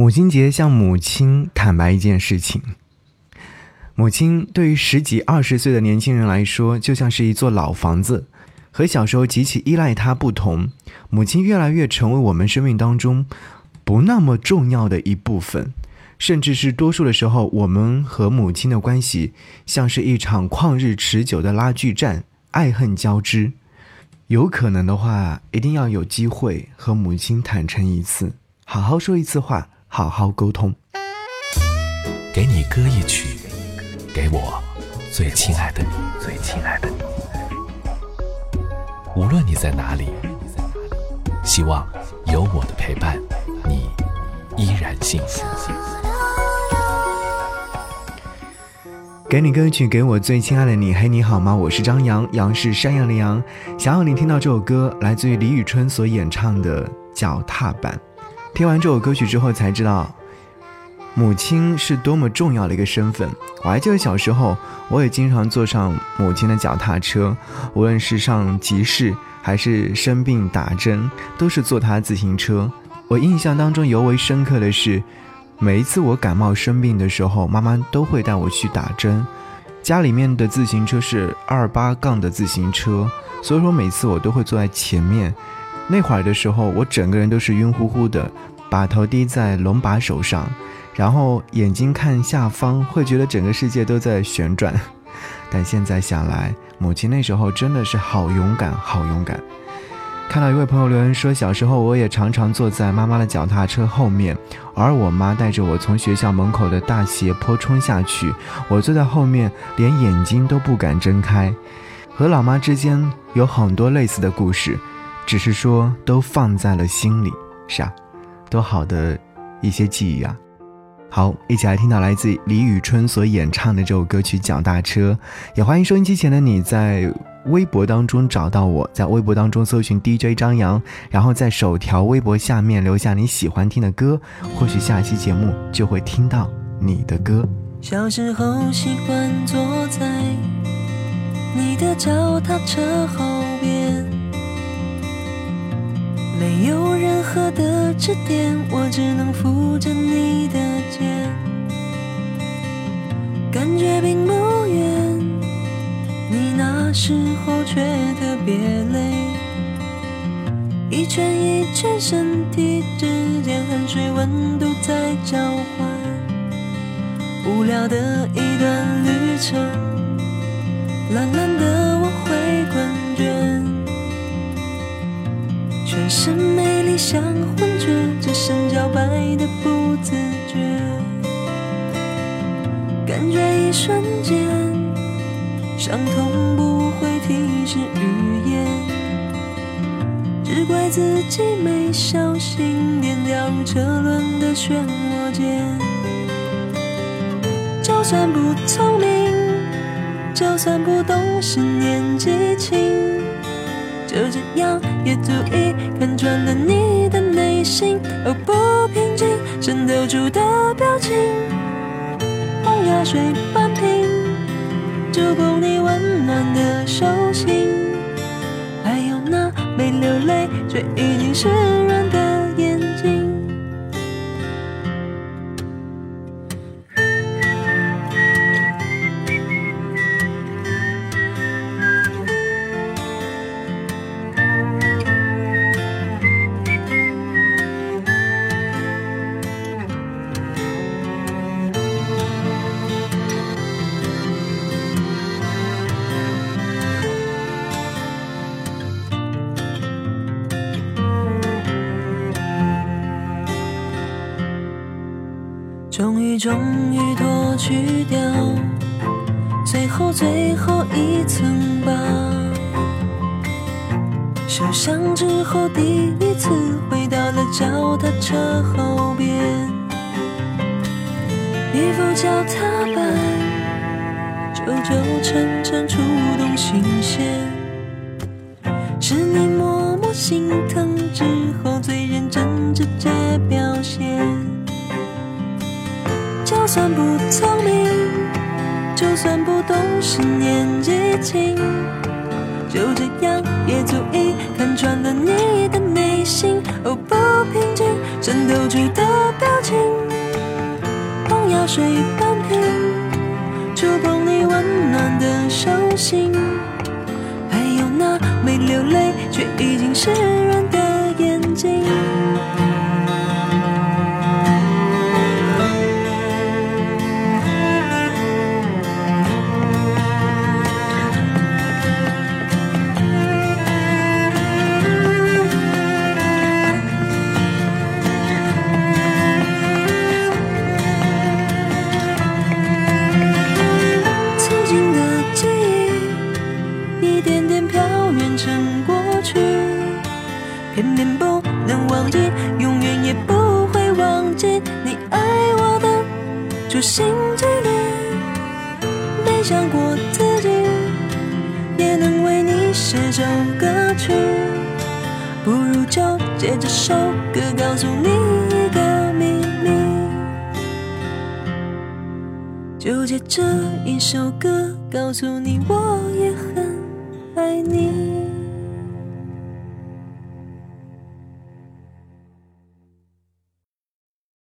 母亲节向母亲坦白一件事情。母亲对于十几、二十岁的年轻人来说，就像是一座老房子，和小时候极其依赖他不同，母亲越来越成为我们生命当中不那么重要的一部分，甚至是多数的时候，我们和母亲的关系像是一场旷日持久的拉锯战，爱恨交织。有可能的话，一定要有机会和母亲坦诚一次，好好说一次话。好好沟通。给你歌一曲，给我最亲爱的你，最亲爱的你。无论你在哪里，希望有我的陪伴，你依然幸福。给你歌曲，给我最亲爱的你。嘿，你好吗？我是张扬，杨是山羊的羊。想要你听到这首歌，来自于李宇春所演唱的《脚踏板》。听完这首歌曲之后，才知道母亲是多么重要的一个身份。我还记得小时候，我也经常坐上母亲的脚踏车，无论是上集市还是生病打针，都是坐她自行车。我印象当中尤为深刻的是，每一次我感冒生病的时候，妈妈都会带我去打针。家里面的自行车是二八杠的自行车，所以说每次我都会坐在前面。那会儿的时候，我整个人都是晕乎乎的，把头低在龙把手上，然后眼睛看下方，会觉得整个世界都在旋转。但现在想来，母亲那时候真的是好勇敢，好勇敢。看到一位朋友留言说，小时候我也常常坐在妈妈的脚踏车后面，而我妈带着我从学校门口的大斜坡冲下去，我坐在后面，连眼睛都不敢睁开。和老妈之间有很多类似的故事。只是说都放在了心里，是啊，多好的一些记忆啊！好，一起来听到来自李宇春所演唱的这首歌曲《脚踏车》，也欢迎收音机前的你在微博当中找到我，在微博当中搜寻 DJ 张扬，然后在首条微博下面留下你喜欢听的歌，或许下期节目就会听到你的歌。小时候习惯坐在你的脚踏车后边。没有任何的支点，我只能扶着你的肩，感觉并不远。你那时候却特别累，一圈一圈身体之间汗水温度在交换，无聊的一段旅程，懒懒的全身美丽像幻觉，只剩脚白的不自觉。感觉一瞬间，伤痛不会提示语言，只怪自己没小心点掉入车轮的漩涡间。就算不聪明，就算不懂事年纪轻。就这样也足以看穿了你的内心，哦不平静渗透出的表情，黄牙水半瓶，足够你温暖的手心，还有那没流泪却已经湿润的。终于，脱去掉最后最后一层疤。受伤之后，第一次回到了脚踏车后边，一副脚踏板，旧旧沉沉，触动心弦。是你默默心疼算不懂事年纪轻，就这样也足以看穿了你的内心。哦，不平静渗透出的表情。水半瓶，触碰你温暖的手心，还有那没流泪却已经湿润的眼睛。忘记，永远也不会忘记你爱我的处心积虑。没想过自己也能为你写首歌曲，不如就借这首歌告诉你一个秘密。就借这一首歌告诉你，我也很爱你